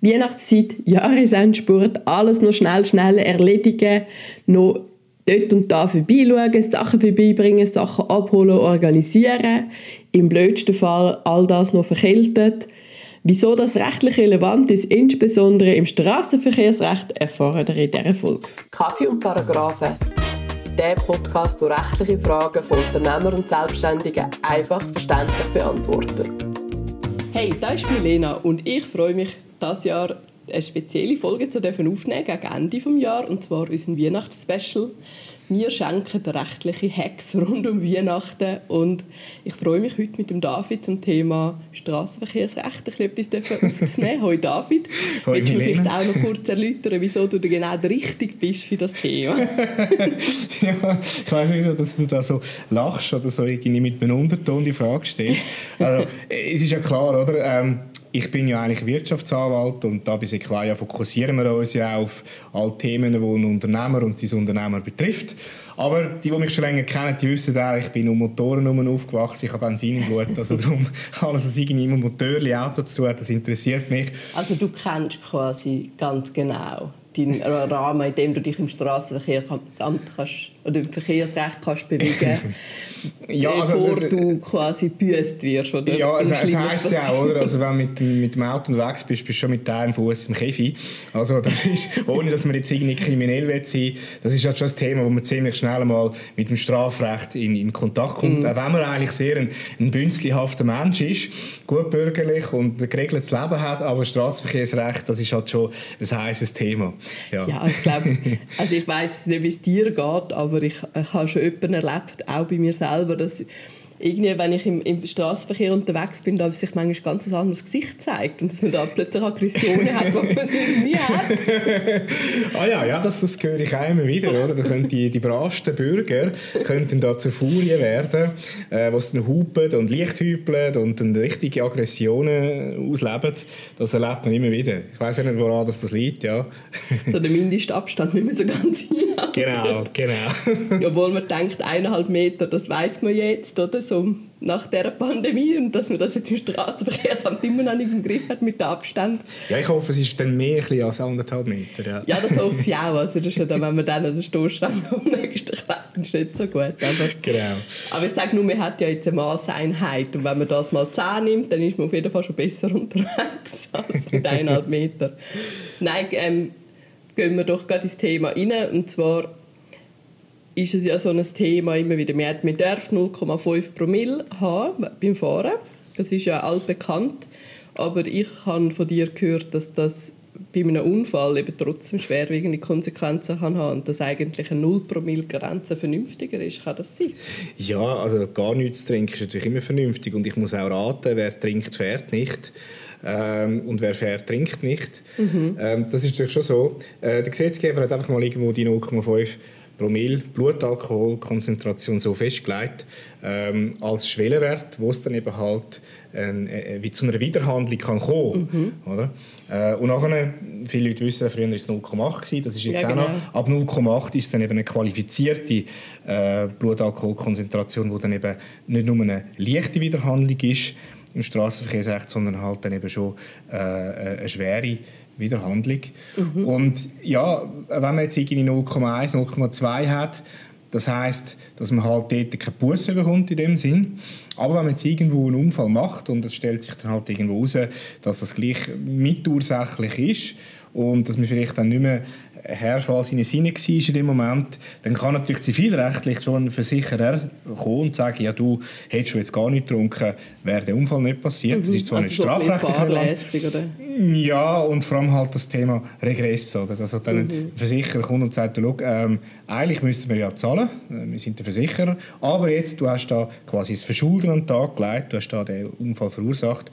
Weihnachtszeit, Jahresendspurt, alles noch schnell, schnell erledigen, noch dort und da vorbeischauen, Sachen vorbeibringen, Sachen abholen, organisieren. Im blödsten Fall all das noch verkältet. Wieso das rechtlich relevant ist, insbesondere im Straßenverkehrsrecht, erfahren wir in dieser Folge. Kaffee und Paragraphen. Der Podcast, der rechtliche Fragen von Unternehmern und Selbstständigen einfach verständlich beantwortet. Hey, da ist Milena und ich freue mich, dieses Jahr eine spezielle Folge zu aufnehmen gegen Ende des Jahres, und zwar unseren Weihnachtsspecial. Wir schenken rechtliche Hacks rund um Weihnachten und ich freue mich heute mit dem David zum Thema Straßenverkehrsrecht etwas aufzunehmen. Hoi David. Hoi Willst du mir vielleicht auch noch kurz erläutern, wieso du genau richtig bist für das Thema? ja, ich weiß nicht, dass du da so lachst oder so irgendwie mit einem Unterton die Frage stellst. Also, es ist ja klar, oder? Ähm, ich bin ja eigentlich Wirtschaftsanwalt und da bei Sequoia fokussieren wir uns ja auf alle Themen, die einen Unternehmer und sein Unternehmer betrifft. Aber die, die mich schon länger kennen, die wissen auch, ich bin um Motoren aufgewachsen, ich habe Benzin im Blut, also darum alles, was irgendwie mit Motorli, Auto zu tun hat, das interessiert mich. Also du kennst quasi ganz genau deinen Rahmen, in dem du dich im Straßenverkehrsamt kannst, oder im Verkehrsrecht kannst bewegen ja, also, bevor also, du quasi büßt wirst. Oder ja, also, es heisst ja auch, oder? Also, wenn du mit, mit dem Auto unterwegs bist, bist du schon mit einem Fuß im Käfig. Also, das ist, ohne dass man jetzt irgendwie kriminell will sein das ist halt schon ein Thema, wo man ziemlich schnell mal mit dem Strafrecht in, in Kontakt kommt. Mm. Auch wenn man eigentlich sehr ein, ein bünzlihafter Mensch ist, gut bürgerlich und ein geregeltes Leben hat, aber Straßenverkehrsrecht, das ist halt schon ein heißes Thema. Ja, ja ich glaube, also ich weiß nicht, wie es dir geht, aber ich, ich habe schon jemanden erlebt, auch bei mir selber, dass irgendwie, wenn ich im, im Straßenverkehr unterwegs bin, da sich manchmal ganz ein anderes Gesicht zeigt und dass man da plötzlich Aggressionen hat, die man sonst nie hat. ah ja, ja das, das höre ich auch immer wieder. Oder? Da können die, die bravsten Bürger könnten da zur Furie werden, äh, die dann hupen und Licht hüpeln und dann richtige Aggressionen ausleben. Das erlebt man immer wieder. Ich weiß nicht, woran das, das liegt. Ja. so der Mindestabstand nicht mehr so ganz hin. Genau, genau. Obwohl man denkt, eineinhalb Meter, das weiß man jetzt, oder? So nach der Pandemie und dass man das jetzt im Straßenverkehrsamt immer noch nicht im Griff hat mit dem Abstand. Ja, ich hoffe, es ist dann mehr als anderthalb Meter. Ja, ja das hoffe ich auch. Also das ist ja dann, wenn man dann an den Stoßstand nächsten klebt, ist nicht so gut. Aber, genau. aber ich sage nur, man hat ja jetzt eine Maßeinheit und wenn man das mal 10 nimmt, dann ist man auf jeden Fall schon besser unterwegs als mit eineinhalb Meter. Nein, ähm, gehen wir doch gerade ins Thema rein und zwar ist es ja so ein Thema immer wieder. Man, man darf 0,5 Promille haben beim Fahren. Das ist ja altbekannt. Aber ich habe von dir gehört, dass das bei einem Unfall eben trotzdem schwerwiegende Konsequenzen kann haben und dass eigentlich eine 0 Promille Grenze vernünftiger ist. Kann das sein? Ja, also gar nichts zu trinken ist natürlich immer vernünftig und ich muss auch raten, wer trinkt, fährt nicht. Ähm, und wer fährt, trinkt nicht. Mhm. Ähm, das ist natürlich schon so. Äh, der Gesetzgeber hat einfach mal irgendwo die 0,5 Promille Blutalkoholkonzentration so festgelegt ähm, als Schwellenwert, wo es dann eben halt äh, wie zu einer Wiederhandlung kann kommen mhm. oder? Äh, und nachher, viele Leute wissen, früher war es 0,8 das ist jetzt ja, genau. auch noch, ab 0,8 ist dann eben eine qualifizierte äh, Blutalkoholkonzentration, wo dann eben nicht nur eine leichte Wiederhandlung ist im Straßenverkehrsrecht, sondern halt dann eben schon äh, eine schwere Wiederhandlung. Mhm. Und ja, wenn man jetzt irgendwie 0,1, 0,2 hat, das heißt, dass man halt dort keine Buße bekommt in dem Sinn. Aber wenn man jetzt irgendwo einen Unfall macht und es stellt sich dann halt irgendwo heraus, dass das gleich mitursächlich ist und dass man vielleicht dann nicht mehr Herr von seinen Sinnen war in dem Moment, dann kann natürlich zivilrechtlich schon ein Versicherer kommen und sagen, ja, du hättest schon jetzt gar nicht getrunken, wäre der Unfall nicht passiert. Mhm. Das ist zwar also nicht strafrechtlich oder? Ja, und vor allem halt das Thema Regress. Oder? Dass halt dann mhm. ein Versicherer kommt und sagt, du, ähm, eigentlich müssten wir ja zahlen, äh, wir sind der Versicherer, aber jetzt, du hast da quasi das Verschulden an den Tag gelegt, du hast da den Unfall verursacht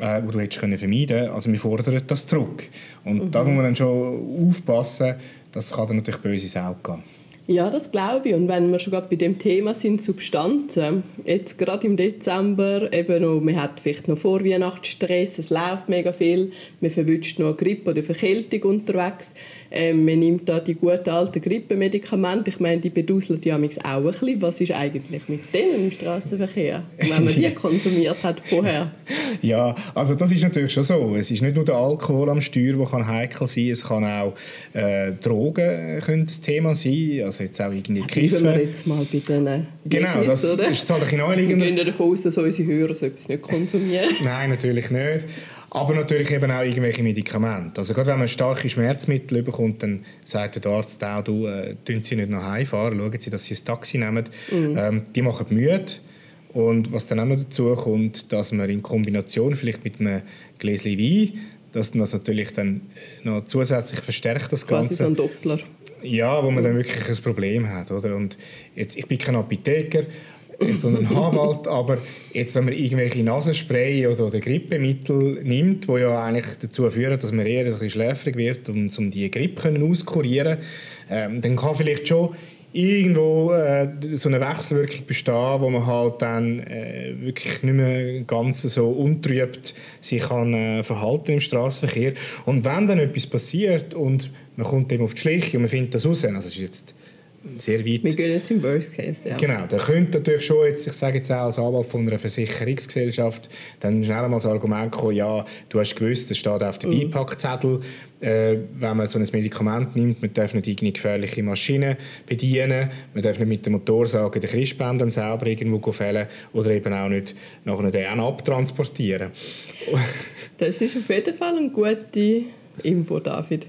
äh, wo du hättest können vermeiden können. Also wir fordern das zurück. Und mhm. da muss man dann schon aufpassen, das kann dann natürlich böse Sau gehen. Ja, das glaube ich. Und wenn wir schon gerade bei dem Thema sind, Substanzen, jetzt gerade im Dezember, eben noch, man hat vielleicht noch Vorweihnachtsstress, es läuft mega viel, man verwünscht noch eine Grippe oder Verkältung unterwegs, ähm, man nimmt da die guten alten Grippemedikamente, ich meine, die beduseln ja auch ein bisschen. Was ist eigentlich mit denen im Straßenverkehr, wenn man die konsumiert hat vorher? Ja, also das ist natürlich schon so. Es ist nicht nur der Alkohol am Steuer, der kann heikel sein, es kann auch äh, Drogen können das Thema sein also jetzt auch irgendwie Kiffen. wir jetzt mal bei den Genau, das oder? ist halt ein naheliegend. Wir gehen davon aus, dass unsere Hörer so etwas nicht konsumieren. Nein, natürlich nicht. Aber natürlich eben auch irgendwelche Medikamente. Also gerade wenn man starke Schmerzmittel bekommt, dann sagt der Arzt auch, du, äh, Sie nicht nach Hause fahren, schauen Sie, dass Sie ein Taxi nehmen. Mhm. Ähm, die machen müde. Und was dann auch noch dazu kommt, dass man in Kombination vielleicht mit einem Gläschen Wein, dass das natürlich dann noch zusätzlich verstärkt das Ganze. Quasi so ein Doppler. Ja, wo man dann wirklich ein Problem hat. Oder? Und jetzt, ich bin kein Apotheker, so ein Haarwald, aber jetzt, wenn man irgendwelche Nasenspray oder, oder Grippemittel nimmt, wo ja eigentlich dazu führen, dass man eher ein bisschen schläfrig wird, um, um die Grippe auskurieren ähm, dann kann vielleicht schon irgendwo äh, so eine Wechselwirkung bestehen, wo man halt dann äh, wirklich nicht mehr ganz so untrübt sich kann äh, verhalten im Straßenverkehr. Und wenn dann etwas passiert und man kommt eben auf die Schliche und man findet das raus, also ist jetzt sehr weit. Wir gehen jetzt im Worst Case, ja. Genau, da könnte natürlich schon jetzt, ich sage jetzt auch als Anwalt von einer Versicherungsgesellschaft, dann schnell mal das Argument kommen, ja, du hast gewusst, es steht auf dem mhm. Beipackzettel, äh, wenn man so ein Medikament nimmt, man darf nicht irgendeine gefährliche Maschine bedienen, man darf nicht mit dem Motorsäge den Christbaum dann selber irgendwo fällen oder eben auch nicht nachher den abtransportieren. das ist auf jeden Fall eine gute Info, David.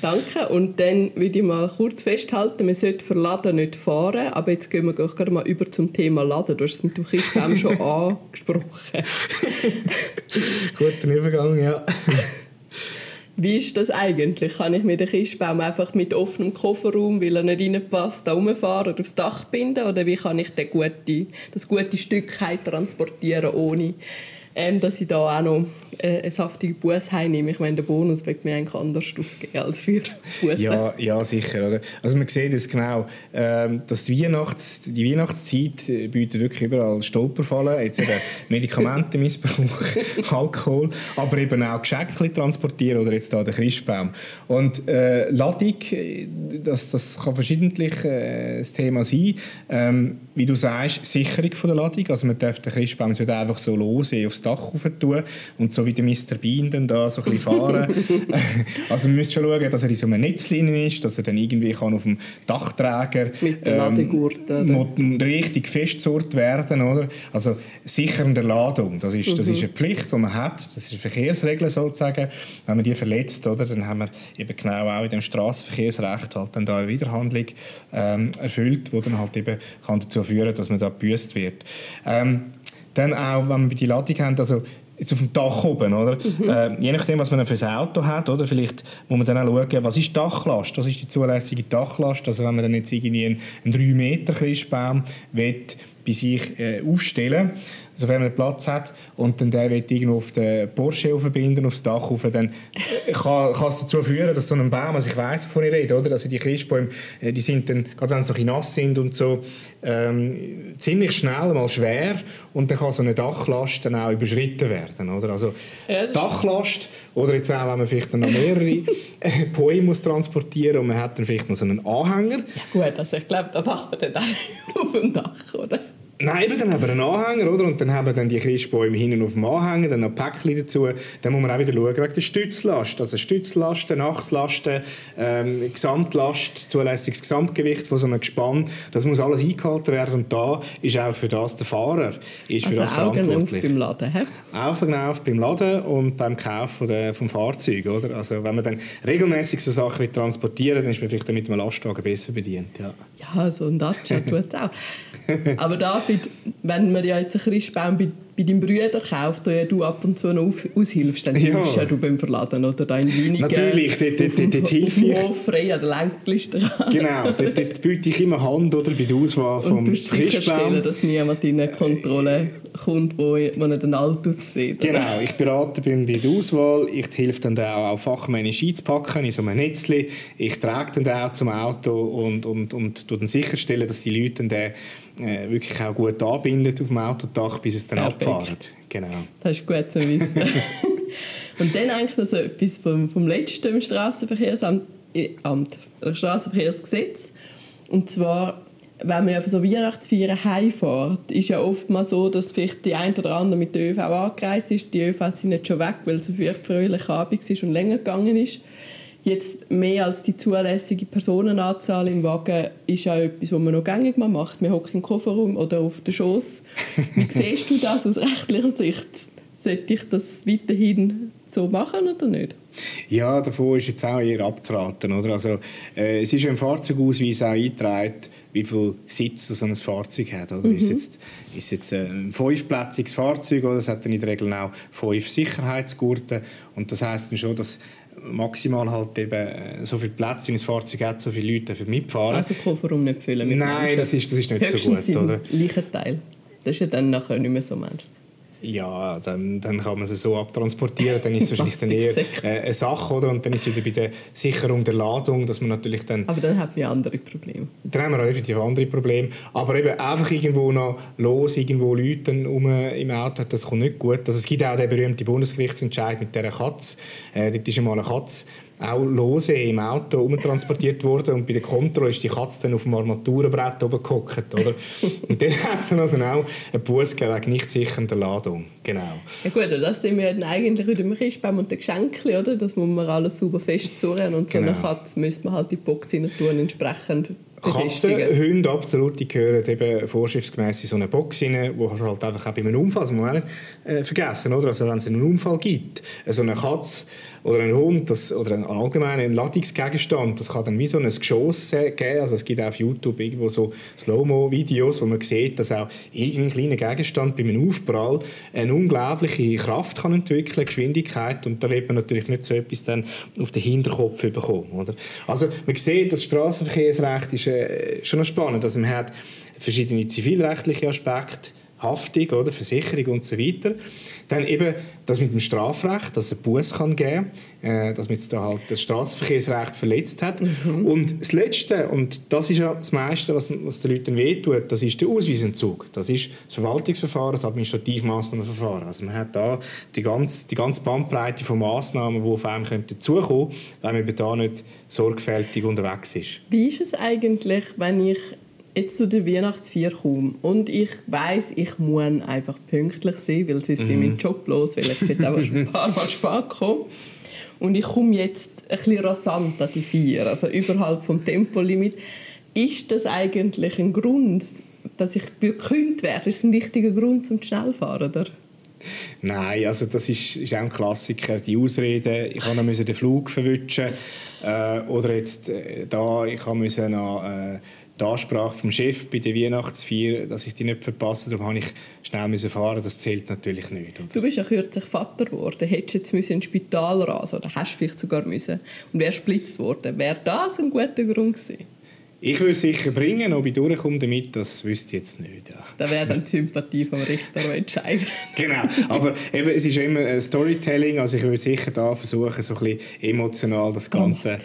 Danke. Und dann würde ich mal kurz festhalten, man sollte für Laden nicht fahren, aber jetzt gehen wir gerade mal über zum Thema Laden. Du hast es mit dem Christbaum schon angesprochen. Guter Übergang, ja. Wie ist das eigentlich? Kann ich mir den Christbaum einfach mit offenem Kofferraum, weil er nicht reinpasst, da rumfahren oder aufs Dach binden? Oder wie kann ich den gute, das gute Stück transportieren, ohne ähm, dass ich da auch noch äh, ein saftiges Buß heimnehme. Ich meine, der Bonus wird mir eigentlich anders ausgeben als für Busse. Ja, ja, sicher. Oder? Also man sieht es genau, ähm, dass die, Weihnachts-, die Weihnachtszeit äh, bietet wirklich überall Stolperfallen. Jetzt eben Medikamentenmissbrauch, Alkohol, aber eben auch Geschenke transportieren oder jetzt da der Christbaum. Und äh, Ladung, äh, das, das kann verschiedentlich äh, das Thema sein. Ähm, wie du sagst, Sicherung von der Ladung. Also man darf den Christbaum nicht einfach so lose aufs Dach tun und so wie der Mr. Bean dann da so ein bisschen fahren. also man müsste schon schauen, dass er in so einem Netzlinie ist, dass er dann irgendwie kann auf dem Dachträger mit der ähm, richtig festzurrt werden, oder? Also sichern der Ladung, das ist, das mhm. ist eine Pflicht, die man hat, das ist eine Verkehrsregel sozusagen. Wenn man die verletzt, oder, dann haben wir eben genau auch in dem Straßenverkehrsrecht halt dann da eine Widerhandlung ähm, erfüllt, wo dann halt eben kann dazu führen, dass man da gebüßt wird. Ähm, dann auch, wenn wir die Ladung haben, also jetzt auf dem Dach oben, oder? Mhm. Äh, je nachdem, was man dann für ein Auto hat, oder? Vielleicht muss man dann auch schauen, was ist die Dachlast? Was ist die zulässige Dachlast? Also wenn man dann jetzt irgendwie einen, einen 3 Meter Christbaum bei sich äh, aufstellen also wenn man Platz hat und dann der will irgendwo auf den Porsche verbinden, aufs Dach rauf, dann kann, kann es dazu führen, dass so ein Baum, also ich weiß, wovon ich rede, oder? Also die Christbäume, äh, die sind dann, gerade wenn sie noch nass sind und so, ähm, ziemlich schnell mal schwer und dann kann so eine Dachlast dann auch überschritten werden, oder? Also ja, Dachlast oder jetzt auch, wenn man vielleicht dann noch mehrere Bäume muss transportieren und man hat dann vielleicht noch so einen Anhänger. Ja gut, also ich glaube, da macht man dann auch auf dem Dach, oder? Nein, dann haben wir einen Anhänger, oder? Und dann haben wir dann die Christbäume hinten auf dem Anhänger, dann noch Päckchen dazu. Dann muss man auch wieder schauen wegen der Stützlast. Also Stützlasten, Achslasten, ähm, Gesamtlast, zulässiges Gesamtgewicht von so einem Gespann. Das muss alles eingehalten werden. Und da ist auch für das der Fahrer ist für also das Augen verantwortlich. Auf beim Laden, he? Augen auf beim Laden und beim Kauf von der, vom Fahrzeug, oder? Also wenn man dann regelmäßig so Sachen transportieren, dann ist man vielleicht mit einem Lastwagen besser bedient, ja. Ja, so ein Dacia tut es auch. Aber David, wenn man ja jetzt einen Christbaum bei, bei deinem Bruder kauft, der du ab und zu noch auf, aushilfst, dann ja. hilfst ja du beim Verladen oder dein Weinigen. Natürlich, dort, dort, dort, dort hilfe ich. Hof frei an der Lenkliste Genau, dort, dort biete ich immer Hand oder, bei der Auswahl vom und du Christbaum. dass niemand in der Kontrolle kommt, wo, wo er dann alt aussieht. Genau, ich berate beim bei der Auswahl. Ich helfe dann auch, auch fachmännisch einzupacken in so einem Netzli. Ich trage dann auch zum Auto und, und, und dann sicherstellen, dass die Leute dann äh, wirklich auch gut anbinden auf dem Autodach, bis es dann Perfekt. abfahren. Genau. Das ist gut zu wissen. und dann eigentlich noch so etwas vom, vom letzten Straßenverkehrsamt, äh, Amt, Straßenverkehrsgesetz. Und zwar wenn man ja so Weihnachtsfeiern heimfährt, ist ja oftmals so, dass vielleicht die ein oder andere mit der ÖV angereist ist. Die ÖV sind nicht schon weg, weil es so vielleicht fröhlich Abend ist und länger gegangen ist. Jetzt mehr als die zulässige Personenanzahl im Wagen ist ja etwas, was man noch gängig macht. Man hockt im Kofferraum oder auf der Schoß. Wie siehst du das aus rechtlicher Sicht? Sollte ich das weiterhin so machen oder nicht? Ja, davon ist jetzt auch eher abzuraten. Oder? Also, äh, es ist im Fahrzeugausweis auch eingetragen, wie viel Sitz so ein Fahrzeug hat. Oder? Mhm. Ist jetzt, ist jetzt ein fünfplätziges Fahrzeug oder es hat dann in der Regel auch fünf Sicherheitsgurte und das heißt dann schon, dass maximal halt eben äh, so viel Platz wie ein Fahrzeug hat, so viele Leute dafür mitfahren. Also Kofferraum nicht füllen mit Nein, das ist, das ist nicht Höchstens so gut, oder? Teil. Das ist ja dann nachher nicht mehr so Mensch. Ja, dann, dann kann man sie so abtransportieren. Dann ist es wahrscheinlich dann eher äh, eine Sache, oder? Und dann ist es wieder bei der Sicherung der Ladung, dass man natürlich dann... Aber dann haben wir andere Probleme. Dann haben wir definitiv andere Probleme. Aber eben einfach irgendwo noch los, irgendwo Leute um, im Auto, das kommt nicht gut. Also es gibt auch den berühmten Bundesgerichtsentscheid mit dieser Katze. Äh, dort ist einmal eine Katze auch lose im Auto umtransportiert worden und bei der Kontrolle ist die Katze dann auf dem Armaturenbrett oben gehockt, oder? und dann hat es also auch einen Buß wegen nicht sichernder Ladung, genau. Ja gut, das sind wir dann eigentlich wieder im Christbaum und den Geschenken, oder? Das muss man alles sauber festzurren und so genau. eine Katze müsste man halt die Box rein tun, entsprechend Katzen, Hunde, absolut, die gehören eben vorschriftsgemäß in so eine Box rein, wo halt einfach auch bei einem Unfall, das muss man auch nicht äh, vergessen, oder? Also wenn es einen Unfall gibt, so eine Katze oder ein Hund das, oder ein allgemeiner Ladungsgegenstand, das kann dann wie so ein Geschoss geben. Also es gibt auch auf YouTube irgendwo so Slow-Mo-Videos, wo man sieht, dass auch irgendein kleiner Gegenstand bei einem Aufprall eine unglaubliche Kraft kann entwickeln, Geschwindigkeit und da wird man natürlich nicht so etwas dann auf den Hinterkopf bekommen. Oder? Also man sieht, das Straßenverkehrsrecht ist äh, schon spannend. Also man hat verschiedene zivilrechtliche Aspekte, Haftung, oder, Versicherung und so weiter. Dann eben das mit dem Strafrecht, dass es einen Buß kann geben kann, äh, dass man jetzt da halt das Straßenverkehrsrecht verletzt hat. Mhm. Und das Letzte, und das ist ja das meiste, was, was den Leuten wehtut, das ist der Ausweisentzug. Das ist das Verwaltungsverfahren, das Administrativmaßnahmenverfahren. Also man hat da die ganze, die ganze Bandbreite von Massnahmen, die auf einem dazukommen wenn man da nicht sorgfältig unterwegs ist. Wie ist es eigentlich, wenn ich jetzt zu der Weihnachtsfeier komme und ich weiß, ich muss einfach pünktlich sein, weil sonst mhm. bin mein Job los, weil ich jetzt auch schon ein paar Mal spät komme. Und ich komme jetzt ein bisschen rasant an die Feier, also überhalb vom Tempolimit. Ist das eigentlich ein Grund, dass ich gekündigt werde? Ist das ein wichtiger Grund zum Schnellfahren, oder? Nein, also das ist, ist auch ein Klassiker, die Ausrede, ich musste den Flug verwischen äh, oder jetzt äh, da, ich musste noch... Äh, die Ansprache vom Chef bei der Weihnachtsfeier, dass ich die nicht verpasse, darum habe ich schnell müssen fahren. Das zählt natürlich nicht. Oder? Du bist ja kürzlich Vater geworden. Hättest jetzt müssen ins Spital rasen oder hast du vielleicht sogar müssen und wärst splitzt worden. Wäre das ein guter Grund gewesen? Ich würde sicher bringen, ob ich durchkomme damit, das wüsste ich jetzt nicht. Ja. Da wäre dann die Sympathie vom Richter entscheiden. genau, aber eben, es ist immer ein Storytelling, also ich würde sicher da versuchen, so ein bisschen emotional das Ganze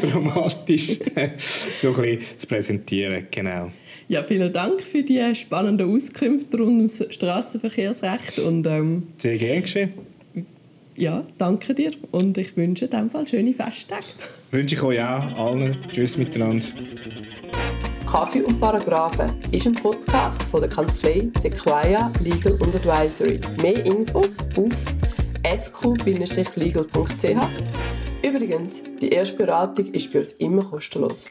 dramatisch so ein bisschen zu präsentieren, genau. Ja, vielen Dank für die spannenden Auskünfte rund ums Straßenverkehrsrecht und ähm, sehr gerne geschehen ja, danke dir und ich wünsche in diesem Fall schöne Festtage. Wünsche ich euch auch allen. Tschüss miteinander. Kaffee und Paragraphen ist ein Podcast von der Kanzlei Sequoia Legal und Advisory. Mehr Infos auf sq-legal.ch. Übrigens, die erste Beratung ist bei uns immer kostenlos.